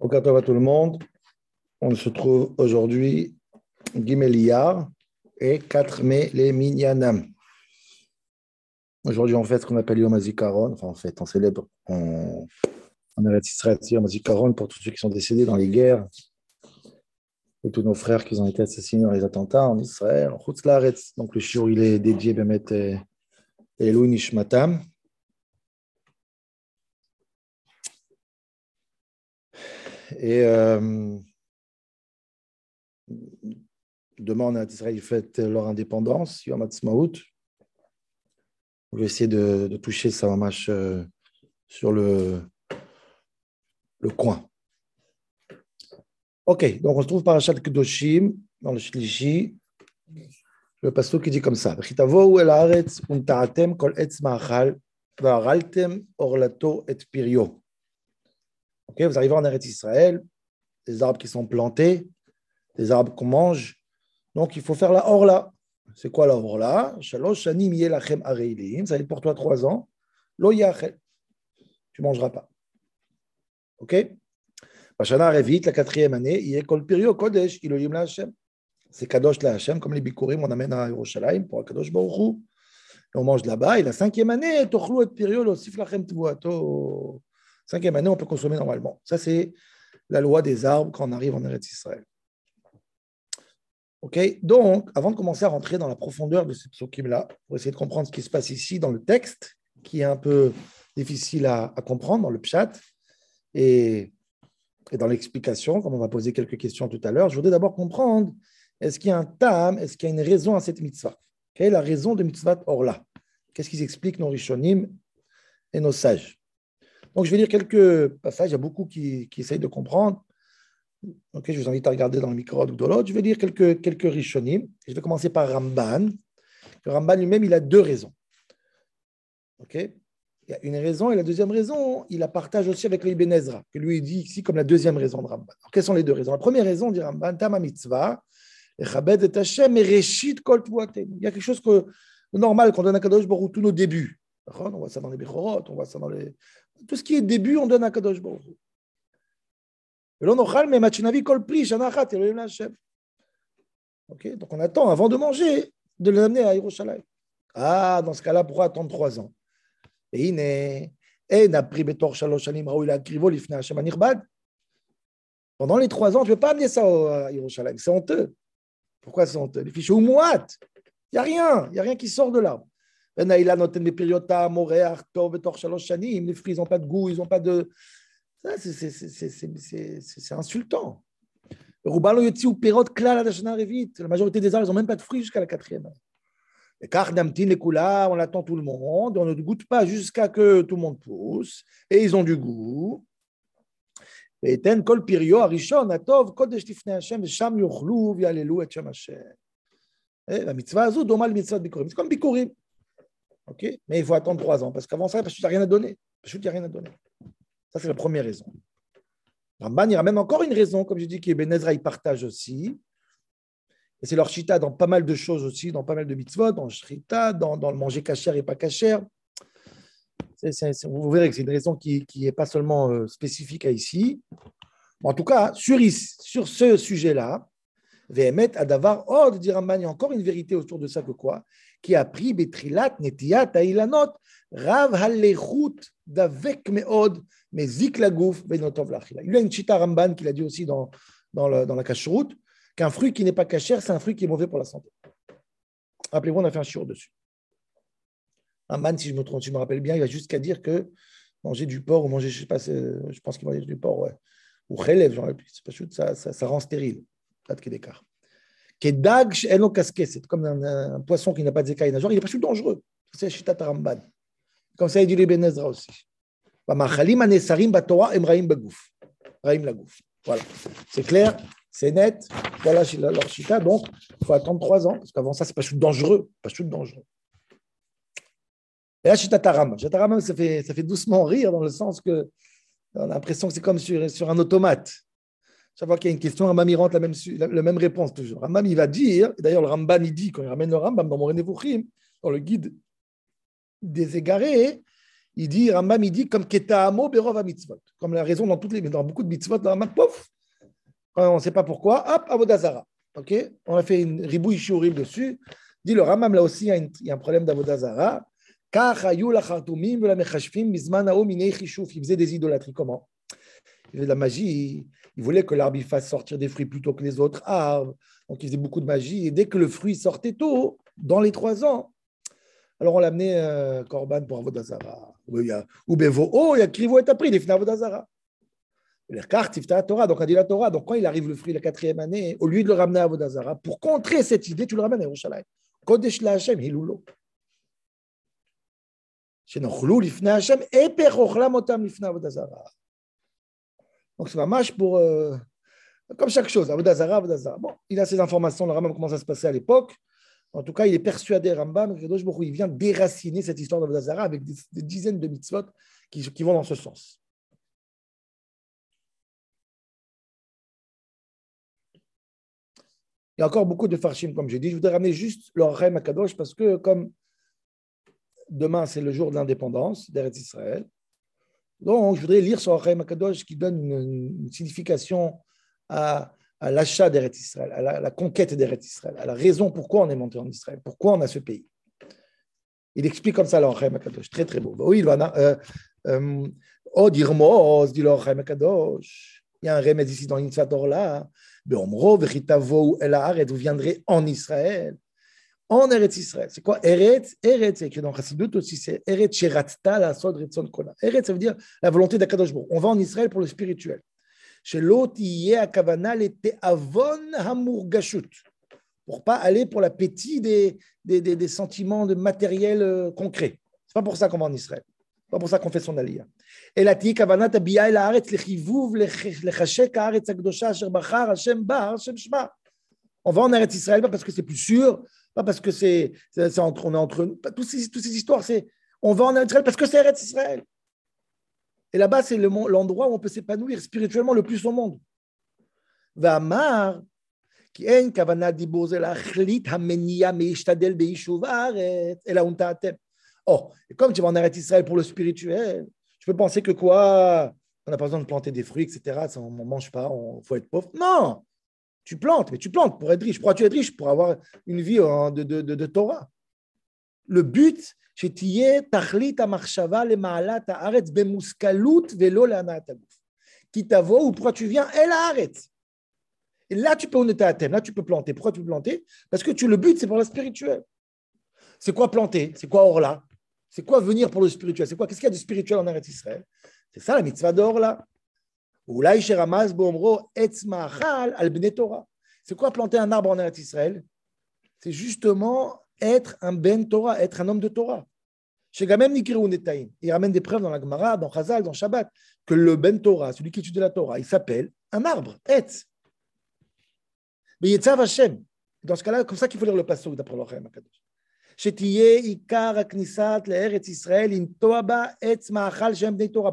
Bonjour à tout le monde. On se trouve aujourd'hui Gimeliyar et 4 mai les Minyanam. Aujourd'hui, on fait ce qu'on appelle Yom Hazikaron. Enfin, en fait, on célèbre en Eretz Israël Yom Hazikaron pour tous ceux qui sont décédés dans les guerres et tous nos frères qui ont été assassinés dans les attentats en Israël. Donc, le shiur, il est dédié à et Elou Et euh, demain, en Israël, fêtent leur indépendance, Yom Ha'atzmaut. On va essayer de, de toucher ça match euh, sur le, le coin. Ok, donc on se trouve par Achat Kedoshim, dans le Shlishi, le pasteur qui dit comme ça Chitavo el haaretz untaatem kol etz ma'achal, va'araltem orlato et pirio. Ok, vous arrivez en Eretz Israël, des arbres qui sont plantés, des arbres qu'on mange. Donc, il faut faire la orla. C'est quoi la orla? Shalosh shanim yelachem areilim. Ça va être pour toi trois ans. Lo yachel. Tu ne mangeras pas. Ok? Revit, la quatrième année, Pirio Kodesh, la Hashem. C'est Kadosh la Hashem, comme les Bikurim, on amène à Yerushalayim pour Kadosh Baruch Et on mange là-bas. Et la cinquième année, Tochlu et Pirio, Lachem. Cinquième année, on peut consommer normalement. Ça, c'est la loi des arbres quand on arrive en Eretz Israël. Donc, avant de commencer à rentrer dans la profondeur de ce psukim-là, pour essayer de comprendre ce qui se passe ici dans le texte, qui est un peu difficile à, comprendre dans le pshat, et, et dans l'explication, comme on va poser quelques questions tout à l'heure, je voudrais d'abord comprendre, est-ce qu'il y a un tam, est-ce qu'il y a une raison à cette mitzvah? Quelle est la raison de mitzvah Orla Qu'est-ce qu'ils expliquent nos rishonim et nos sages? Donc, je vais lire quelques passages. Il y a beaucoup qui, essayent de comprendre. Ok, je vous invite à regarder dans le micro ou de l'autre. Je vais lire quelques, quelques rishonim. Je vais commencer par Ramban. Ramban lui-même, il a deux raisons. Ok Il y a une raison, et la deuxième raison, il la partage aussi avec l'Ibn Ezra, que lui dit ici comme la deuxième raison de Ramban. Alors, quelles sont les deux raisons? La première raison, dit Ramban, Tama mitzvah, et kol Il y a quelque chose que, normal qu'on donne à Kadosh Baruch tous nos débuts. On voit ça dans les Bechorot, on voit ça dans les, tout ce qui est début, on donne à Kadosh Baruch Ok, donc on attend avant de manger de l'amener à Yerushalayim. Ah, dans ce cas-là, pourquoi attendre trois ans? Et n'est pendant les trois ans, tu ne peux pas amener ça à Yerushalayim. C'est honteux. Pourquoi c'est honteux? Les fiches moat. Il n'y a rien. Il n'y a rien qui sort de là. Les fruits, ils n'ont pas de goût, ils n'ont pas de. C'est insultant. La majorité des arbres, ils n'ont même pas de fruits jusqu'à la quatrième. Coula, on attend tout le monde, on ne goûte pas jusqu'à que tout le monde pousse, et ils ont du goût. Et et bikurim. C'est comme bikurim. Ok? Mais il faut attendre trois ans, parce qu'avant ça, parce qu'il n'y a rien à donner. Parce qu'il n'y a rien à donner. Ça, c'est la première raison. Ramban, il même encore une raison, comme je dis, que Ben Ezra, il partage aussi. Et c'est leur chita dans pas mal de choses aussi, dans pas mal de mitzvot, dans shrita, dans, le manger cachère et pas cachère. vous verrez que c'est une raison qui n'est pas seulement euh, spécifique à ici. en tout cas, sur, sur ce sujet-là, Vehemet Adavar Od, dit Ramban, il y a encore une vérité autour de ça que quoi? Qui a pris Betrilat Netiat Ailanot, Rav Halechut Davek Meod, mais Zik Lagouf Benotov Lachila. Il y a une chita Ramban qu'il a dit aussi dans, la cache-route, qu'un fruit qui n'est pas cachère, c'est un fruit qui est mauvais pour la santé. Rappelez-vous, on a fait un chiour dessus. Ramban, si je me trompe, si je me rappelle bien, il a juste qu'à dire que manger du porc ou manger, je sais pas, je pense qu'il manger du porc, ou chélève, genre, ça, rend stérile. Pas de d'écart. Kedag, c'est comme un, poisson qui n'a pas de zékaï il n'est pas du dangereux. C'est Shitat Ramban. Comme ça, il dit les Benezra aussi. Voilà, c'est clair, c'est net. Voilà leur chita. Donc, il faut attendre trois ans, parce qu'avant ça, c'est pas chute dangereux. Pas chute dangereux. Et là, chita taram. Chita taram, ça fait, ça fait doucement rire dans le sens que on a l'impression que c'est comme sur, sur un automate. Chaque fois qu'il y a une question, Rambam il rentre la même, même réponse toujours. Rambam il va dire, d'ailleurs le Ramban il dit, quand il ramène le Rambam dans mon dans le guide des égarés, Il dit, Rambam, il dit comme Ketahamo Berov mitzvot. Comme la raison dans, toutes les, dans beaucoup de mitzvot, dans Rambam, on ne sait pas pourquoi, hop, Avodazara. Ok? On a fait une ribouille shiurim dessus. Dit le Rambam, là aussi, il y a un problème d'Avodazara. Il faisait des idolâtries. Comment? Il faisait de la magie. Il voulait que l'arbre fasse sortir des fruits plutôt que les autres arbres. Donc, il faisait beaucoup de magie. Et dès que le fruit sortait tôt, dans les trois ans, alors on l'a amené euh, Corban pour Avodazara. Ou Bevo, oh, il y a Krivo et appris, il est fini Avodazara. Torah, donc on dit la Torah. Donc quand il arrive le fruit la quatrième année, au lieu de le ramener à Avodazara, pour contrer cette idée, tu le ramènes à Yerushalayim. Kodesh la Hashem, Hilulo. שנאכלו לפני השם, הפך אוכלם אותם לפני עבודה זרה. Donc c'est mâche pour... Euh, comme chaque chose, Avodazara, Avodazara. Bon, il a ces informations, le Rambam comment ça se passait à l'époque. En tout cas, il est persuadé, Rambam, il vient déraciner cette histoire d'Avodazara avec des, dizaines de mitzvot qui, vont dans ce sens. Il y a encore beaucoup de farshim, comme j'ai dit. Je voudrais ramener juste le Rahim Kadosh parce que, comme demain, c'est le jour de l'indépendance d'Eretz Israël, donc je voudrais lire sur Rahem Akadosh qui donne une, signification à, l'achat d'Eretz Israël, à la, conquête d'Eretz Israël, à la raison pourquoi on est monté en Israël, pourquoi on a ce pays. Il explique comme ça le Rahem Akadosh, très très beau. Oui, il va. Euh, euh, oh, dit le Rahem Akadosh. Il y a un remède ici dans l'Infat là vous viendrez en Israël, en Eretz Israël. C'est quoi? Eretz Eretz, c'est écrit dans Chassidut aussi, c'est Eretz Sheratta la Sod Retzon Kona. Eretz, ça veut dire la volonté d'Akadosh On va en Israël pour le spirituel. Chez l'autre, il y a Kavana, les Te'avon Hamurgashut. Pour pas aller pour l'appétit des, des, des, des sentiments de matériel euh, concret. C'est pas pour ça qu'on va en Israël. C'est pas pour ça qu'on fait son alia. Et la Tiye Kavana, Tabiya, la Aretz, le Chivuv, le Chashek, Aretz Akdosha, Sherbachar, Hashem Bar, Hashem Shma. On va en Eretz Israël parce que c'est plus sûr, pas parce que c'est, entre, on est entre nous. Toutes ces, toutes ces histoires, c'est on va en Israël parce que c'est Eretz Israël. Et là-bas, c'est le, l'endroit où on peut s'épanouir spirituellement le plus au monde. Vamar, qui en kavana hamenia meishtadel et la Or, oh, comme tu vas en Eretz Israël pour le spirituel, tu peux penser que quoi? On n'a pas besoin de planter des fruits, etc. Ça, on ne mange pas, on faut être pauvre. Non tu plantes, mais tu plantes pour être riche. Pourquoi tu es riche Pour avoir une vie euh, de, de, de, de Torah. Le but, ou pourquoi tu viens, elle arrête. Et là, tu peux on était à là, tu peux planter. Pourquoi tu peux planter? Parce que tu, le but, c'est pour la spirituelle. C'est quoi planter? C'est quoi Orla C'est quoi venir pour le spirituel? C'est quoi? Qu'est-ce qu'il y a de spirituel en Eretz Israël? C'est ça la mitzvah d'Orla d'or là. C'est quoi planter un arbre en Eretz Israël? C'est justement être un ben Torah, être un homme de Torah. Chez Gamem Netaim, il ramène des preuves dans la Gemara, dans Chazal, dans Shabbat, que le ben Torah, celui qui étudie la Torah, il s'appelle un arbre, Etz. Mais Hashem. Dans ce cas-là, comme ça qu'il faut lire le passage d'après l'Ochem Akadosh. שתהיה עיקר הכניסה לארץ ישראל, לנטוע בה עץ מאכל שהם בני תורה.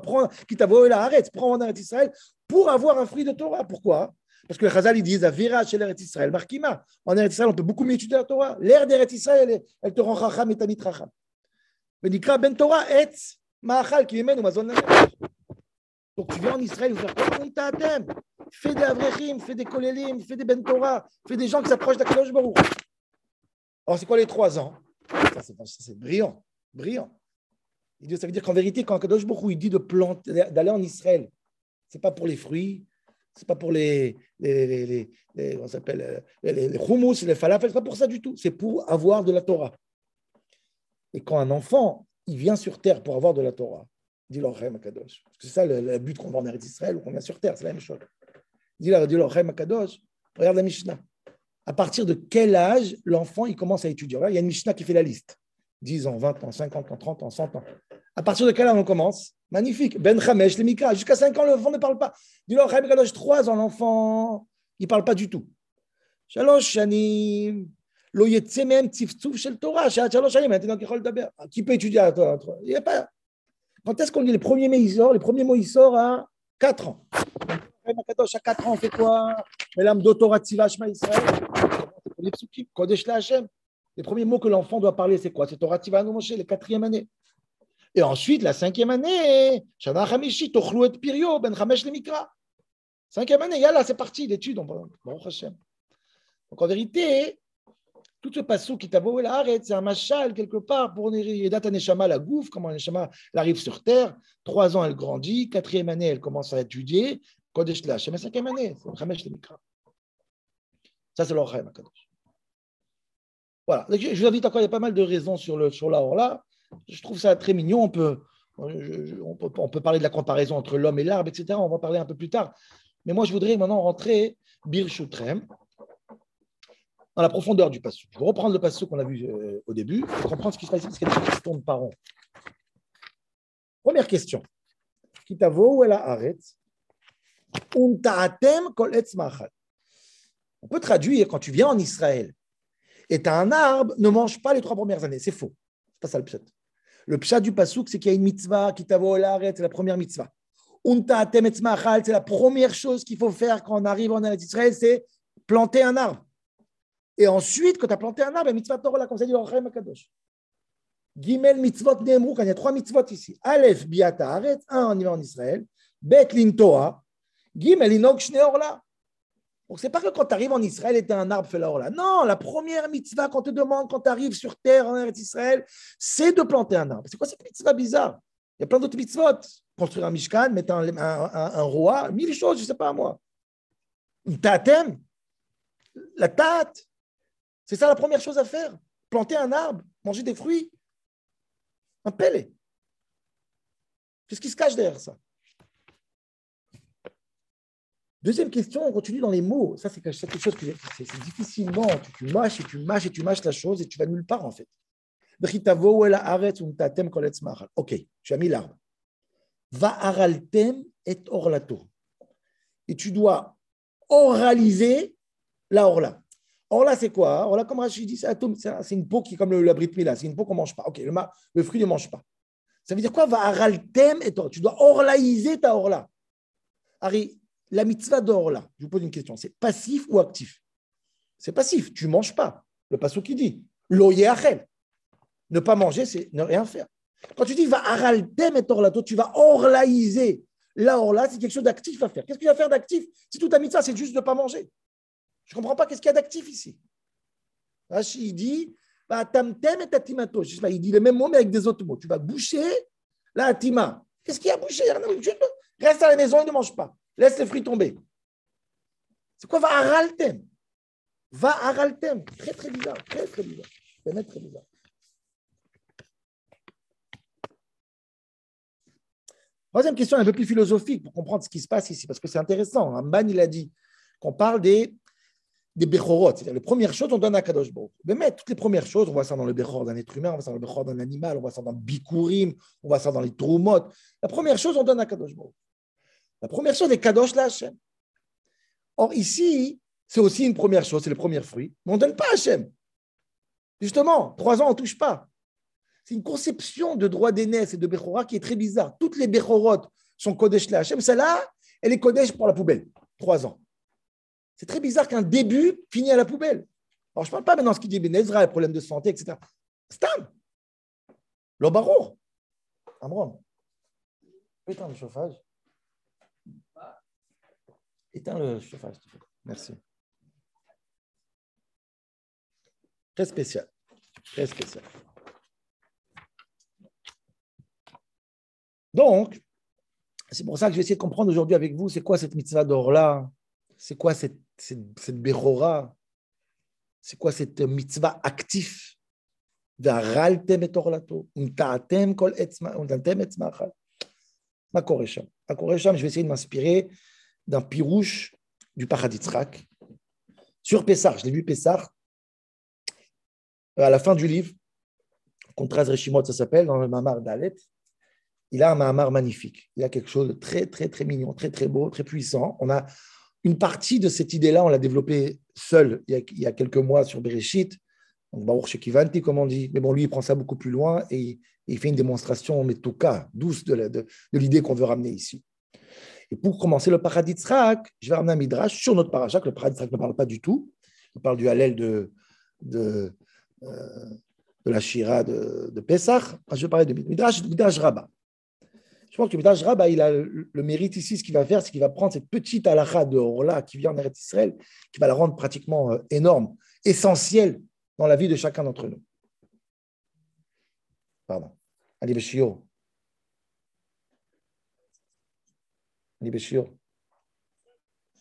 כי תבואו אל הארץ, prends en ארץ ישראל, pour avoir un fruit de Torah. Pourquoi Parce que les Chazal, ils disent, Avira chez l'Eretz Israël, Markima. En Eretz Israël, on peut beaucoup mieux étudier la Torah. L'air d'Eretz Israël, elle, elle te rend chacham et tamit chacham. ונקרא בן תורה עץ מאכל, כי ממנו מזון לנפש. Donc tu viens en Israël, vous faire comme t'atem. Fais des avrechim, fais des kolélim, fais des ben Torah, fais des gens qui s'approchent d'Akadosh Baruch. Alors c'est quoi les trois ans C'est brillant, brillant. Ça veut dire qu'en vérité, quand Kadosh Baruch il dit de planter, d'aller en Israël, c'est pas pour les fruits, c'est pas pour les, les, les, les on s'appelle les, les hummus, les falafels, pas pour ça du tout. C'est pour avoir de la Torah. Et quand un enfant, il vient sur terre pour avoir de la Torah, dit l'Orem Kadosh. C'est ça le, but qu'on va en Israël ou qu'on vient sur terre, c'est la même chose. Dit l'Orem Kadosh, regarde la Mishnah à partir de quel âge l'enfant il commence à étudier? Il y a une Mishnah qui fait la liste. 10 ans, 20 ans, 50 ans, 30 ans, 100 ans. À partir de quel âge on commence? Magnifique. Ben Chamesh, les Mika. Jusqu'à 5 ans, l'enfant ne parle pas. Du lors, 3 ans, l'enfant, il ne parle pas du tout. Shalosh Shanim. Lo même tziftzuf shel Torah. Shalosh Shanim, maintenant daber. Qui peut étudier à toi? Il n'y a pas. Quand est-ce qu'on dit les premiers mots, sort Les premiers mots, il sort à 4 ans? À 4 ans, on fait quoi? Melam Dotorat Tzivashma Israël les psukim, Kodesh la Hashem. Les premiers mots que l'enfant doit parler, c'est quoi? C'est Torah Tivanu Moshe, les quatrième année. Et ensuite, la cinquième année, Shana Hamishi, Tochlu et Pirio, Ben Chamesh le Mikra. Cinquième année, là, c'est parti, l'étude. Donc en vérité, tout ce passage qui t'a c'est un machal quelque part pour Yedat Neshama la gouffre, comment Neshama arrive sur terre. Trois ans, elle grandit. Quatrième année, elle commence à étudier. Kodesh la mais cinquième année, c'est Chamesh le Mikra. Ça, c'est l'Orchem, Kadosh. Voilà. Je vous invite encore, il y a pas mal de raisons sur, le, sur la là. Je trouve ça très mignon. On peut, on peut, parler de la comparaison entre l'homme et l'arbre, etc. On va en parler un peu plus tard. Mais moi, je voudrais maintenant rentrer Birchutrem dans la profondeur du passage. Je vais reprendre le passage qu'on a vu euh, au début pour comprendre ce qui se passe ici, parce qu'il y a des questions de parents. Première question. Kitavo ou la arrête On peut traduire quand tu viens en Israël et tu as un arbre, ne mange pas les trois premières années. C'est faux. C'est pas ça le pshat. Le pshat du pasouk, c'est qu'il y a une mitzvah, qui c'est la première mitzvah. C'est la première chose qu'il faut faire quand on arrive en Israël, c'est planter un arbre. Et ensuite, quand tu as planté un arbre, la mitzvah Torah, comme ça dit Orchem Akadosh. Gimel mitzvot Nemrou, il y a trois mitzvot ici. Aleph, biata, arrête, un, on y va en Israël. Bet, shneorla. Donc, ce n'est pas que quand tu arrives en Israël et tu un arbre fait là. Non, la première mitzvah qu'on te demande quand tu arrives sur terre en Israël, c'est de planter un arbre. C'est quoi cette mitzvah bizarre? Il y a plein d'autres mitzvot. Construire un mishkan, mettre un, roi, mille choses, je sais pas moi. Une tatem, la tate. C'est ça la première chose à faire. Planter un arbre, manger des fruits. Un pelle. Qu'est-ce qui se cache derrière ça? Deuxième question, on continue dans les mots. Ça, c'est quelque chose que c'est difficilement. Tu, mâches et tu mâches et tu mâches la chose et tu vas nulle part, en fait. Ok, tu as mis l'arbre. Va et orlato. Et tu dois oraliser la orla. Orla, c'est quoi? Orla, comme Rachid dit, c'est une peau qui est comme le, la mila, c'est une peau qu'on ne mange pas. Ok, le, le fruit ne mange pas. Ça veut dire quoi? Va araltem et Tu dois orlaïser ta orla. Harry, la mitzvah d'or, là, je vous pose une question, c'est passif ou actif? C'est passif, tu ne manges pas. Le passou qui dit, loyer achel. Ne pas manger, c'est ne rien faire. Quand tu dis va araltem et orlato, tu vas orlaïser. La orla, c'est quelque chose d'actif à faire. Qu'est-ce qu'il va faire d'actif? Si tout ta mitzvah, c'est juste de ne pas manger. Je ne comprends pas qu'est-ce qu'il y a d'actif ici. Rachid dit, bah, tamtem et tatimato. Il dit le même mot, mais avec des autres mots. Tu vas boucher la atima. Qu'est-ce qu'il y a à boucher? Reste à la maison et ne mange pas. Laisse les fruits tomber. C'est quoi va araltem Va araltem. Très, très bizarre. Très, très bizarre. Très, très bizarre. Troisième question un peu plus philosophique pour comprendre ce qui se passe ici, parce que c'est intéressant. Amban, il a dit qu'on parle des, des c'est-à-dire les premières choses, on donne à Kadosh. Mais toutes les premières choses, on voit ça dans le Bechor d'un être humain, on voit ça dans le Bechor d'un animal, on voit ça dans le Bikurim, on voit ça dans les Trumot. La première chose, on donne à Kadosh. La première chose est Kadosh la Hachem. Or, ici, c'est aussi une première chose, c'est le premier fruit, mais on ne donne pas à. Justement, trois ans, on ne touche pas. C'est une conception de droit d'aînesse et de Bechora qui est très bizarre. Toutes les Bechorot sont Kodesh la Hachem. Celle-là, elle est Kodesh pour la poubelle. Trois ans. C'est très bizarre qu'un début finit à la poubelle. Alors, je ne parle pas maintenant de ce qui dit Ben Ezra, les problèmes de santé, etc. Stam. L'Obarour. Amron. Putain, le chauffage. Éteins le chauffage. Merci. Très spécial. Très spécial. Donc, c'est pour ça que je vais essayer de comprendre aujourd'hui avec vous, c'est quoi cette mitzvah d'or-là C'est quoi cette, cette, cette C'est quoi cette mitzvah actif והרלתם את אורלתו, ונטעתם כל עץ, ונטעתם עץ מאכל. מה קורה שם? מה קורה שם? Je vais essayer de m'inspirer d'un pirouche du Paraditzrak sur Pessar. Je l'ai vu Pessar à la fin du livre, Contras Reshimot, ça s'appelle, dans le Mamar d'Alet. Il a un Mamar magnifique. Il a quelque chose de très, très, très mignon, très, très beau, très puissant. On a une partie de cette idée-là, on l'a développée seul il y, a, quelques mois sur Bereshit. Donc, Baruch Shekivanti, comme on dit. Mais bon, lui, il prend ça beaucoup plus loin et il fait une démonstration, mais tout cas, douce de l'idée qu'on veut ramener ici. Et pour commencer le paradis je vais ramener un midrash sur notre que Le paradis ne parle pas du tout. Il parle du Hallel de, de, euh, de la Shira de, de Pesach. Je vais parler de Midrash, Midrash Rabbah. Je pense que Midrash Rabbah, il a le, mérite ici, ce qu'il va faire, c'est qu'il va prendre cette petite halakha de Orla qui vient en Eretz Israël, qui va la rendre pratiquement euh, énorme, essentielle dans la vie de chacun d'entre nous. Pardon. Ali Beshio. Ali Beshio.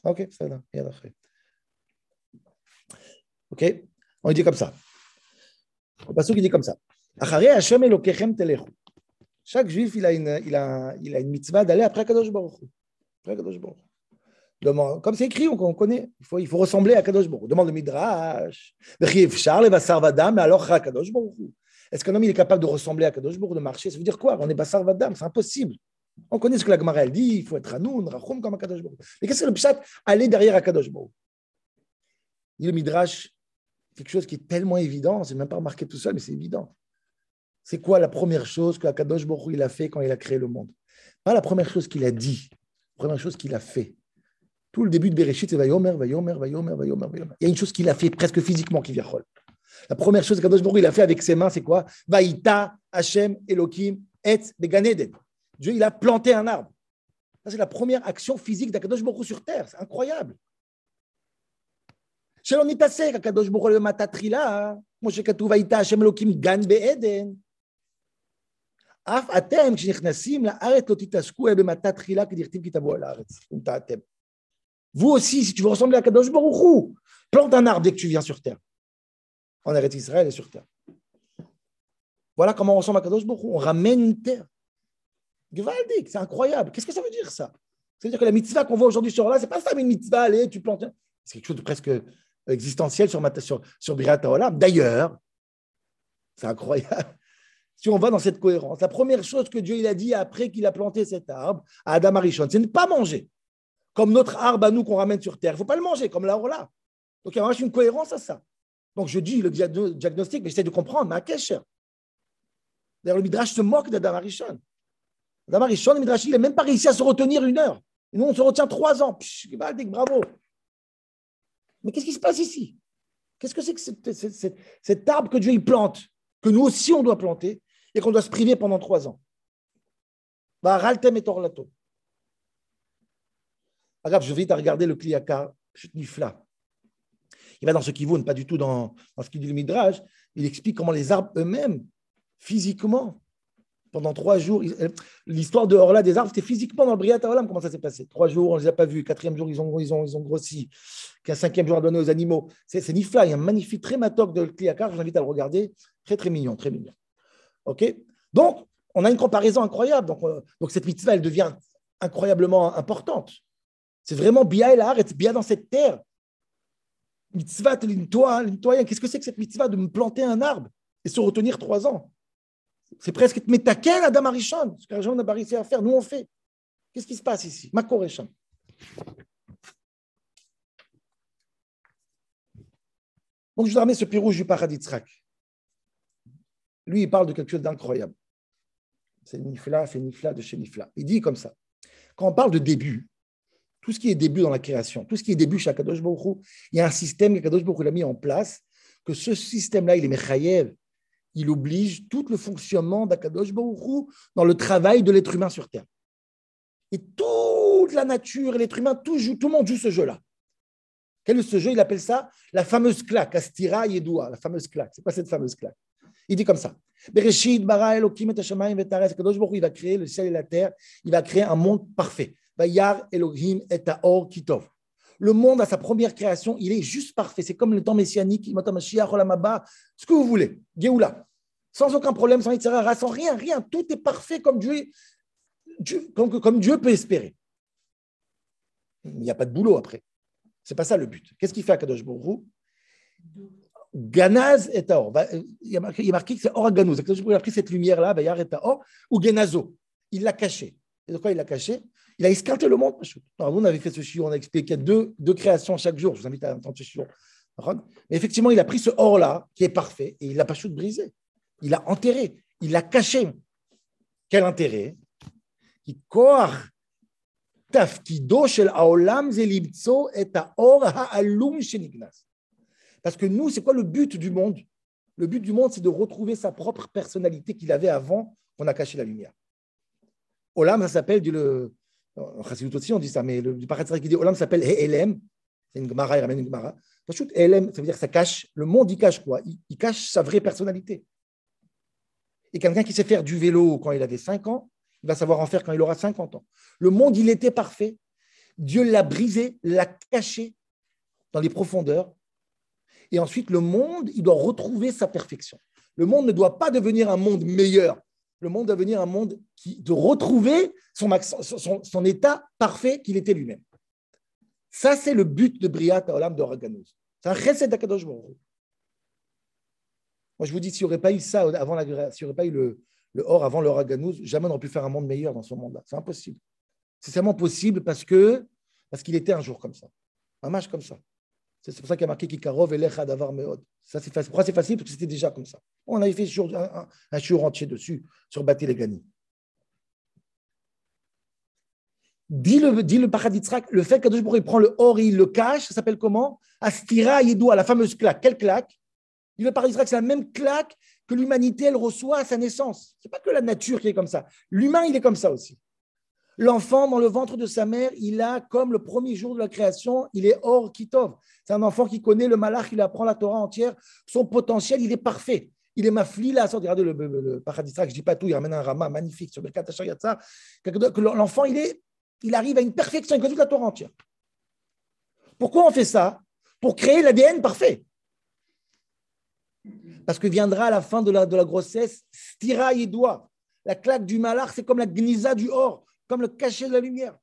Ok, ça va. Ok On dit comme ça. Qui dit comme ça. Chaque juif, il a une, il a, il a une mitzvah d'aller après Kadosh Baruch Après Kadosh Baruch Comme c'est écrit, on, connaît. Il faut, il faut ressembler à Kadosh Baruch Demande le Midrash. Mais alors, Kadosh Baruch Est-ce qu'un homme il est capable de ressembler à Kadosh Baruch de marcher Ça veut dire quoi? On est Basar Vadam, c'est impossible. On connaît ce que la Gemara elle dit, il faut être Hanoun, Rachum comme Kadosh Baruch Mais qu'est-ce que le Pshat Aller derrière Kadosh Baruch Il le Midrash, quelque chose qui est tellement évident, c'est même pas remarqué tout seul, mais c'est évident. C'est quoi la première chose que Akadosh Baruch il a fait quand il a créé le monde? Pas la première chose qu'il a dit, la première chose qu'il a fait. Tout le début de Bereshit, c'est Vayomer, Vayomer, Vayomer, Vayomer, Vayomer. Il y a une chose qu'il a fait presque physiquement qui vient La première chose qu'Akadosh Baruch il a fait avec ses mains, c'est quoi? Vaïta, Hashem, Elohim, Et, Beganeden. Dieu, il a planté un arbre. Ça, c'est la première action physique d'Akadosh Baruch sur terre. C'est incroyable. שלא נתעסק, הקדוש ברוך הוא למטה תחילה, כמו שכתוב, הייתה השם אלוקים גן בעדן. אף אתם, כשנכנסים לארץ, לא תתעסקו במטה תחילה, כדכתיב כי תבואו אל הארץ, אם טעתם. Vous aussi, si tu veux ressembler à Kadosh Baruch plante un arbre dès que tu viens sur terre. En Eretz Israël et sur terre. Voilà comment on ressemble à Kadosh Baruch On ramène une terre. Gvaldik, c'est incroyable. Qu'est-ce que ça veut dire ça? Ça veut dire que la mitzvah qu'on voit aujourd'hui sur là, c'est pas ça, mais une mitzvah, allez, tu plantes. C'est quelque chose de presque existentiel sur, sur, sur Birat D'ailleurs, c'est incroyable. Si on va dans cette cohérence, la première chose que Dieu il a dit après qu'il a planté cet arbre à Adam Arishon, c'est ne pas manger. Comme notre arbre à nous qu'on ramène sur terre. Il ne faut pas le manger, comme la Orla. Donc il y a une cohérence à ça. Donc je dis le diagnostic, mais j'essaie de comprendre, mais à D'ailleurs, le Midrash se moque d'Adam Arishon. Adam Arishon, le Midrash, il n'a même pas réussi à se retenir une heure. Nous, on se retient trois ans. Psh, bravo. Mais qu'est-ce qui se passe ici? Qu'est-ce que c'est que cet arbre que Dieu y plante, que nous aussi on doit planter et qu'on doit se priver pendant trois ans? Bah, Raltem et Torlato. Je vais à regarder le Kliaka, Nifla. Il va dans ce qui vaut, pas du tout dans, dans ce qu'il dit le Midrash. Il explique comment les arbres eux-mêmes, physiquement, pendant trois jours. Euh, l'histoire de Orla des arbres, c'était physiquement dans le Briat Olam. Comment ça s'est passé? Trois jours, on ne les a pas vus. Quatrième jour, ils ont, ils ont, ils ont grossi. Qu'un cinquième jour à donner aux animaux. C'est Nifla. Il y a un magnifique trématoque de Kliakar. Je vous invite à le regarder. Très, très mignon. Très mignon. OK? Donc, on a une comparaison incroyable. Donc, euh, cette mitzvah, elle devient incroyablement importante. C'est vraiment Bia et la Bia dans cette terre. Mitzvah, qu'est-ce que c'est que cette mitzvah de me planter un arbre et se retenir trois ans? C'est presque être métaquel à Damarichon, ce qu'Arjon n'a pas réussi à faire. Nous, on fait. Qu'est-ce qui se passe ici? Makorécham. Donc, je vous ramène ce pirouge du paradis Lui, il parle de quelque chose d'incroyable. C'est Nifla, c'est Nifla de chez Nifla. Il dit comme ça. Quand on parle de début, tout ce qui est début dans la création, tout ce qui est début chez Akadosh Baruch il y a un système que Kadosh Baruch a mis en place, que ce système-là, il est Mechayev, il oblige tout le fonctionnement d'Akadosh Baruch dans le travail de l'être humain sur Terre. Et toute la nature et l'être humain, tout, tout le monde joue ce jeu-là. Quel est ce jeu? Il appelle ça la fameuse claque, Astira Yedoua, la fameuse claque. C'est quoi cette fameuse claque Il dit comme ça. Bereshit, bara Elohim et Hashemayim vetares. Kadosh Baruch il va créer le ciel et la terre. Il va créer un monde parfait. Vayar Elohim et Taor Kitov. Le monde, à sa première création, il est juste parfait. C'est comme le temps messianique, ce que vous voulez. Sans aucun problème, sans Yitzhara, sans rien, rien. Tout est parfait comme Dieu, comme, Dieu peut espérer. Il n'y a pas de boulot après. C'est pas ça le but. Qu'est-ce qu'il fait à Kadosh Baruch Ganaz et Taor. Il y a marqué, que c'est Or Ganouz. Il a pris cette lumière-là, Bayar et Taor, ou Genazo. Il l'a caché. Et de quoi il l'a caché? Il a esquinté le monde. on avait fait ce chiot, on a expliqué deux, deux créations chaque jour. Je vous invite à entendre ce chiot. Mais effectivement, il a pris ce or-là, qui est parfait, et il l'a pas chute brisé. Il l'a enterré, il l'a caché. Quel intérêt? Parce que nous, c'est quoi le but du monde? Le but du monde, c'est de retrouver sa propre personnalité qu'il avait avant qu'on a caché la lumière. Olam, ça s'appelle du le. En aussi, on dit ça, mais le paratrac qui dit Olam s'appelle Elem. C'est une Gemara, il ramène une Gemara. Elem, ça veut dire ça cache. Le monde, il cache quoi? Il, cache sa vraie personnalité. Et quelqu'un qui sait faire du vélo quand il avait 5 ans, il va savoir en faire quand il aura 50 ans. Le monde, il était parfait. Dieu l'a brisé, l'a caché dans les profondeurs. Et ensuite, le monde, il doit retrouver sa perfection. Le monde ne doit pas devenir un monde meilleur. Le monde doit devenir un monde qui, de retrouver son, état parfait qu'il était lui-même. Ça, c'est le but de Briat Olam de C'est un chesed d'Akadosh Moi, je vous dis, s'il n'y aurait pas eu ça avant la s'il n'y aurait pas eu le, le or avant le jamais on n'aurait pu faire un monde meilleur dans ce monde-là. C'est impossible. C'est seulement possible parce que parce qu'il était un jour comme ça. Un match comme ça. C'est pour ça qu'il y a marqué Kikarov et Davar Meod. Pourquoi c'est facile? Parce que c'était déjà comme ça. On avait fait un, un, entier dessus, sur Bati Legani. Dit le, dit le le fait qu'Adosh il prend le or et il le cache, ça s'appelle comment? Astira Yedoua, la fameuse claque. Quelle claque? Dit le Paradisrak, c'est la même claque que l'humanité, elle reçoit à sa naissance. Ce n'est pas que la nature qui est comme ça. L'humain, il est comme ça aussi. L'enfant dans le ventre de sa mère, il a, comme le premier jour de la création, il est hors kitov. C'est un enfant qui connaît le malach, il apprend la Torah entière. Son potentiel, il est parfait. Il est mafli là. Regardez le, le, le paradis, je dis pas tout, il ramène un rama magnifique sur ça. Que l'enfant, il, est, il arrive à une perfection, il connaît toute la Torah entière. Pourquoi on fait ça? Pour créer l'ADN parfait. Parce que viendra à la fin de la, de la grossesse, stira et doigt. La claque du malach, c'est comme la gnisa du or comme le cachet de la lumière,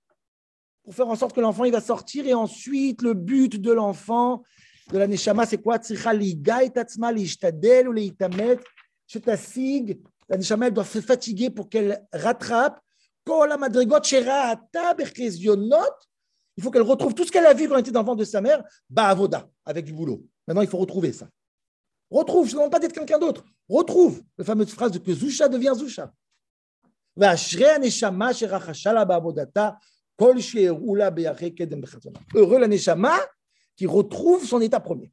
pour faire en sorte que l'enfant il va sortir. Et ensuite, le but de l'enfant, de la neshama, c'est quoi? La neshama, elle doit se fatiguer pour qu'elle rattrape. Il faut qu'elle retrouve tout ce qu'elle a vu quand elle était dans le ventre de sa mère, avoda, avec du boulot. Maintenant, il faut retrouver ça. Retrouve, je ne demande pas d'être quelqu'un d'autre. Retrouve. La fameuse phrase de que Zusha devient Zusha. Heureux la neshama qui retrouve son état premier.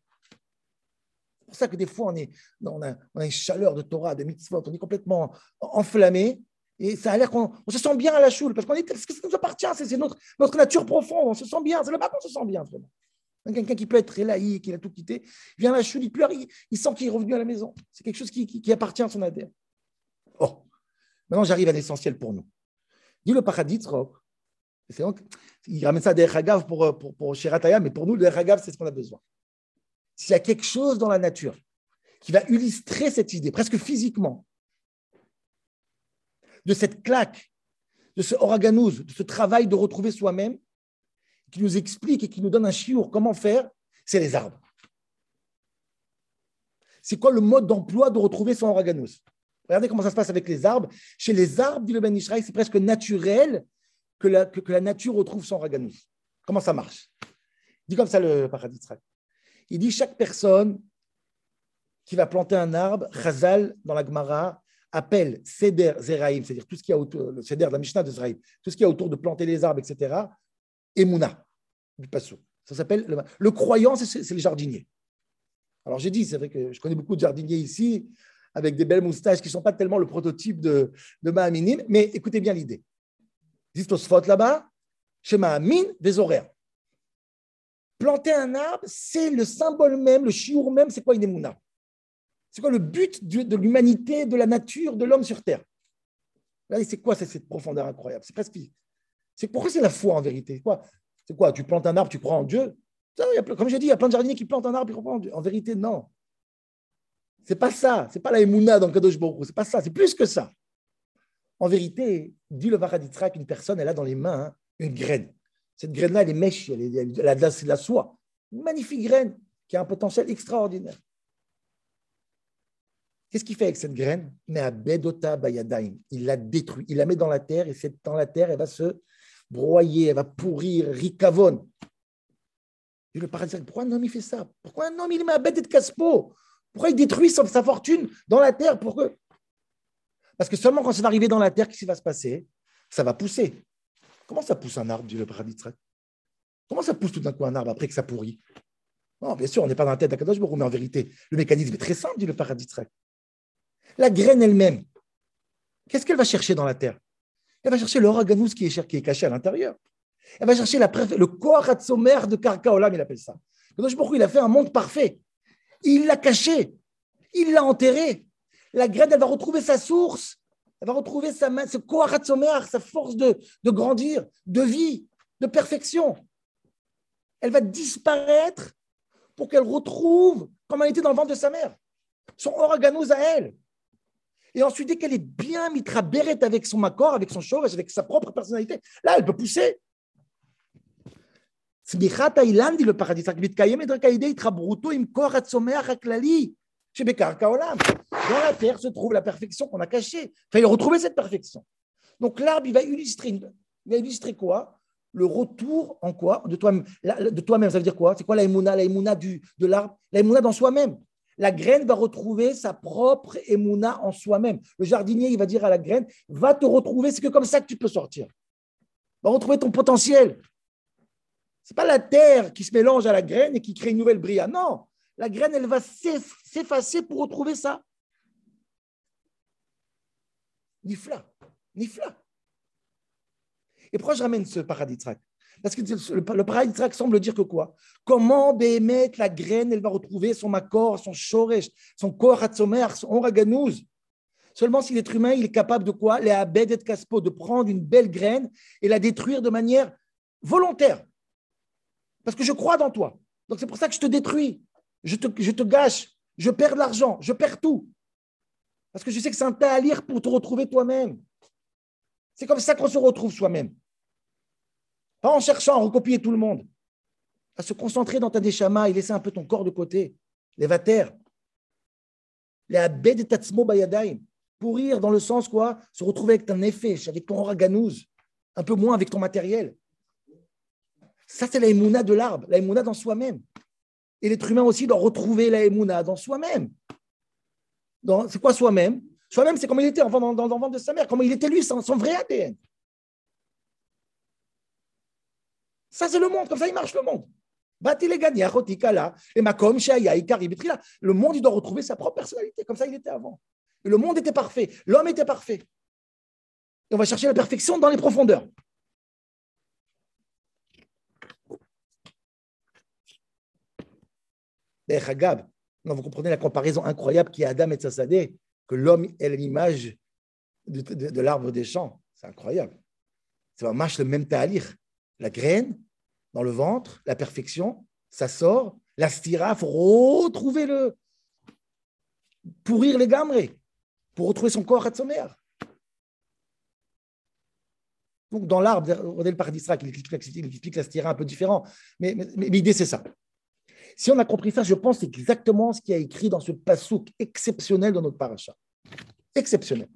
C'est pour ça que des fois, on, est, on, a, une chaleur de Torah, de mitzvot, on est complètement enflammé. Et ça a l'air qu'on on se sent bien à la choule, parce qu'on est, ce qui nous appartient, c'est notre, nature profonde, on se sent bien, c'est là-bas qu'on se sent bien, vraiment. Quelqu'un qui peut être très laïque, qui a tout quitté, vient à la choule, il pleure, il, sent qu'il est revenu à la maison. C'est quelque chose qui, qui, appartient à son ADN. Maintenant, j'arrive à l'essentiel pour nous. Dit le Paraditzrok, il ramène ça des Hagav pour, pour, pour mais pour nous, le Hagav, c'est ce qu'on a besoin. S'il y a quelque chose dans la nature qui va illustrer cette idée, presque physiquement, de cette claque, de ce organouz, de ce travail de retrouver soi-même, qui nous explique et qui nous donne un chiour comment faire, c'est les arbres. C'est quoi le mode d'emploi de retrouver son organouz? Regardez comment ça se passe avec les arbres. Chez les arbres, dit le Ben Israël, c'est presque naturel que la, que, la, nature retrouve son raganous. Comment ça marche? Il dit comme ça le paradis. Il dit chaque personne qui va planter un arbre, Chazal, dans la Gemara, appelle Seder Zeraïm, c'est-à-dire tout ce qui a autour, le Seder de la Mishnah de tout ce a autour de planter les arbres, etc., Emouna, du Passo. Ça s'appelle le, le croyant, c'est le jardinier. Alors j'ai dit, c'est vrai que je connais beaucoup de jardiniers ici, avec des belles moustaches qui ne sont pas tellement le prototype de, de Mahaminim, mais écoutez bien l'idée. fautes là-bas, chez Mahamin, des horaires. Planter un arbre, c'est le symbole même, le chiour même, c'est quoi une émouna? C'est quoi le but de, l'humanité, de la nature, de l'homme sur Terre? C'est quoi cette profondeur incroyable? C'est presque. C'est pourquoi c'est la foi en vérité? C'est quoi Tu plantes un arbre, tu crois en Dieu? Comme j'ai dit, il y a plein de jardiniers qui plantent un arbre, ils croient en Dieu. En vérité, non. C'est pas ça. C'est pas la émouna dans le Kadosh Baruch C'est pas ça. C'est plus que ça. En vérité, dit le Varaditra qu'une personne, elle a dans les mains une graine. Cette graine-là, elle est mèche, elle, est, a de la, soie. Une magnifique graine qui a un potentiel extraordinaire. Qu'est-ce qu'il fait avec cette graine? Mais à Bedota Bayadaim, il la détruit, il la met dans la terre et cette, dans la terre, elle va se broyer, elle va pourrir, ricavone. Et le paradis, pourquoi un homme il fait ça? Pourquoi un homme il met à bête de caspo pourquoi il détruit sa fortune dans la terre Pourquoi Parce que seulement quand ça va arriver dans la terre, qu'est-ce qui va se passer? Ça va pousser. Comment ça pousse un arbre, dit le paradis Comment ça pousse tout d'un coup un arbre après que ça pourrit? Non, bien sûr, on n'est pas dans la tête d'Akadosh mais en vérité, le mécanisme est très simple, dit le paradis La graine elle-même, qu'est-ce qu'elle va chercher dans la terre? Elle va chercher l'oraganous qui est, qui est caché à l'intérieur. Elle va chercher la, le corps de Karkaolam, il appelle ça. Kadosh Baruch il a fait un monde parfait. Il l'a caché. Il l'a enterré. La graine, elle va retrouver sa source. Elle va retrouver sa main, ce sa force de, de grandir, de vie, de perfection. Elle va disparaître pour qu'elle retrouve comme elle était dans le ventre de sa mère. Son organose à elle. Et ensuite, dès qu'elle est bien mitra avec son accord, avec son chauve, avec sa propre personnalité, là, elle peut pousser. Dans la terre se trouve la perfection qu'on a cachée. Il fallait retrouver cette perfection. Donc l'arbre, il va illustrer, il va illustrer quoi? Le retour en quoi? De toi-même. De toi-même, ça veut dire quoi? C'est quoi la émouna La émouna du, de l'arbre? La émouna dans soi-même. La graine va retrouver sa propre émouna en soi-même. Le jardinier, il va dire à la graine, va te retrouver, c'est que comme ça que tu peux sortir. Va retrouver ton potentiel. C'est pas la terre qui se mélange à la graine et qui crée une nouvelle bria. Non, la graine, elle va s'effacer pour retrouver ça. Nifla, nifla. Et pourquoi je ramène ce paradis Parce que le paradis semble dire que quoi? Comment bémettre la graine, elle va retrouver son makor, son shoresh, son corps son oraganouz. Seulement si l'être humain il est capable de quoi? Les abed et caspo, de prendre une belle graine et la détruire de manière volontaire. Parce que je crois dans toi. Donc c'est pour ça que je te détruis je te, gâche, je perds l'argent, je perds tout. Parce que je sais que c'est un lire pour te retrouver toi-même. C'est comme ça qu'on se retrouve soi-même. Pas en cherchant à recopier tout le monde. À se concentrer dans ta déchama et laisser un peu ton corps de côté. Les vater. Les abed et tatsmo bayadaim. Pourrir dans le sens quoi? Se retrouver avec ton effet, avec ton organouz. Un peu moins avec ton matériel. Ça, c'est la de l'arbre, la dans soi-même. Et l'être humain aussi doit retrouver la dans soi-même. C'est quoi soi-même? Soi-même, c'est comme il était dans, dans, de sa mère, comme il était lui, son, vrai ADN. Ça, c'est le monde, comme ça, il marche le monde. Le monde, il doit retrouver sa propre personnalité, comme ça, il était avant. Le monde était parfait, l'homme était parfait. Et on va chercher la perfection dans les profondeurs. Vous comprenez la comparaison incroyable qui est Adam et Tsassadé, que l'homme est l'image de, l'arbre des champs. C'est incroyable. Ça marche le même ta'alir. La graine dans le ventre, la perfection, ça sort. La stira, il faut retrouver le. pourrir les gamrés, pour retrouver son corps à mère. Donc, dans l'arbre, regardez le paradis il explique, la stira un peu différent. mais l'idée, c'est ça. Si on a compris ça, je pense exactement ce qui a écrit dans ce pasouk exceptionnel dans notre paracha. Exceptionnel.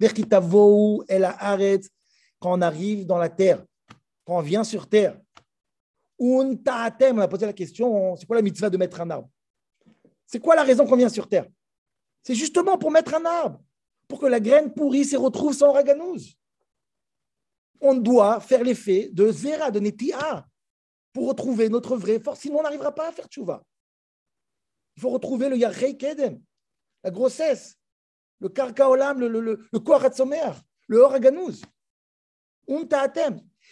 Quand on arrive dans la terre, quand on vient sur terre, on a posé la question c'est quoi la mitzvah de mettre un arbre? C'est quoi la raison qu'on vient sur terre? C'est justement pour mettre un arbre, pour que la graine pourrisse et retrouve son raganouz. On doit faire l'effet de Zera, de Netia, pour retrouver notre vraie force, sinon on n'arrivera pas à faire tchouva. Il faut retrouver le Yahrei Kedem, la grossesse, le Karkaolam, le, le, le, le le Oraganouz.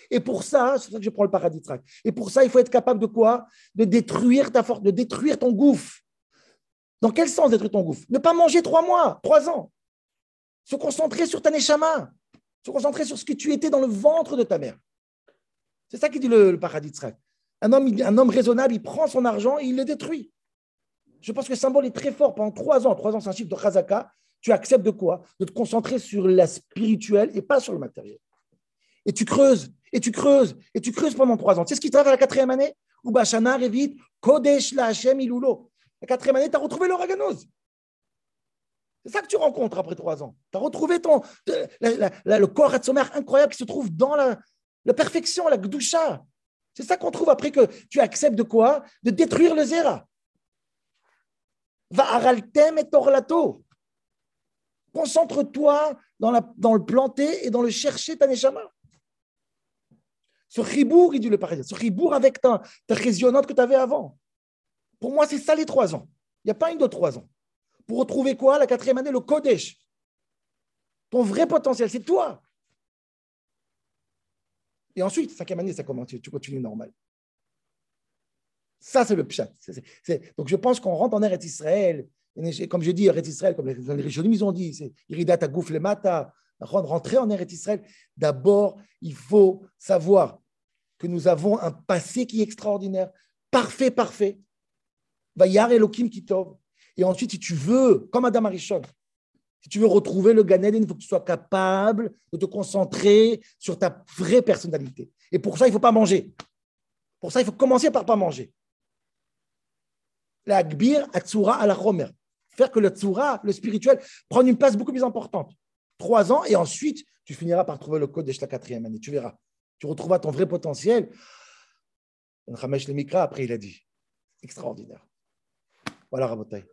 Et pour ça, c'est ça que je prends le paradis Et pour ça, il faut être capable de quoi? De détruire ta force, de détruire ton gouffre. Dans quel sens détruire ton gouffre? Ne pas manger trois mois, trois ans. Se concentrer sur ta neshama. Se concentrer sur ce que tu étais dans le ventre de ta mère. C'est ça qui dit le, paradis Un homme, un homme raisonnable, il prend son argent et il le détruit. Je pense que le symbole est très fort. Pendant trois ans, trois ans, c'est un chiffre de Chazaka. Tu acceptes de quoi? De te concentrer sur la spirituelle et pas sur le matériel. Et tu creuses, et tu creuses, et tu creuses pendant trois ans. Tu sais ce qui travaille à la quatrième année? Ou Bashana Kodesh la Hashem Ilulo. La quatrième année, tu as retrouvé l'oraganose. C'est ça que tu rencontres après trois ans. Tu as retrouvé ton, le corps mère incroyable qui se trouve dans la, perfection, la gdusha. C'est ça qu'on trouve après que tu acceptes de quoi? De détruire le zéra. Va et torlato. Concentre-toi dans, le planter et dans le chercher ta neshama. Ce ribour, il dit le paradis, ce ribour avec ta, ta que tu avais avant. Pour moi, c'est ça les trois ans. Il n'y a pas une de trois ans. Pour retrouver quoi? La quatrième année, le Kodesh. Ton vrai potentiel, c'est toi. Et ensuite, cinquième année, ça commence, tu continues normal. Ça, c'est le pshat. donc, je pense qu'on rentre en Eretz Israël. Comme je dis, Eretz Israël, comme les, les ils ont dit, c'est Iridat Agouf le Mata. Rentrer en Eretz Israël, d'abord, il faut savoir que nous avons un passé qui est extraordinaire, parfait, parfait. Vayar Elohim Kitov. Et ensuite, si tu veux, comme Adam Arishon, si tu veux retrouver le Gan il faut que tu sois capable de te concentrer sur ta vraie personnalité. Et pour ça, il ne faut pas manger. Pour ça, il faut commencer par pas manger. La Agbir, Atsura, à la Romer. Faire que le Tsura, le spirituel, prenne une place beaucoup plus importante. Trois ans, et ensuite, tu finiras par trouver le code de la quatrième année. Tu verras. Tu retrouveras ton vrai potentiel. Ramesh le Mikra, après, il a dit extraordinaire. Voilà, Rabotai.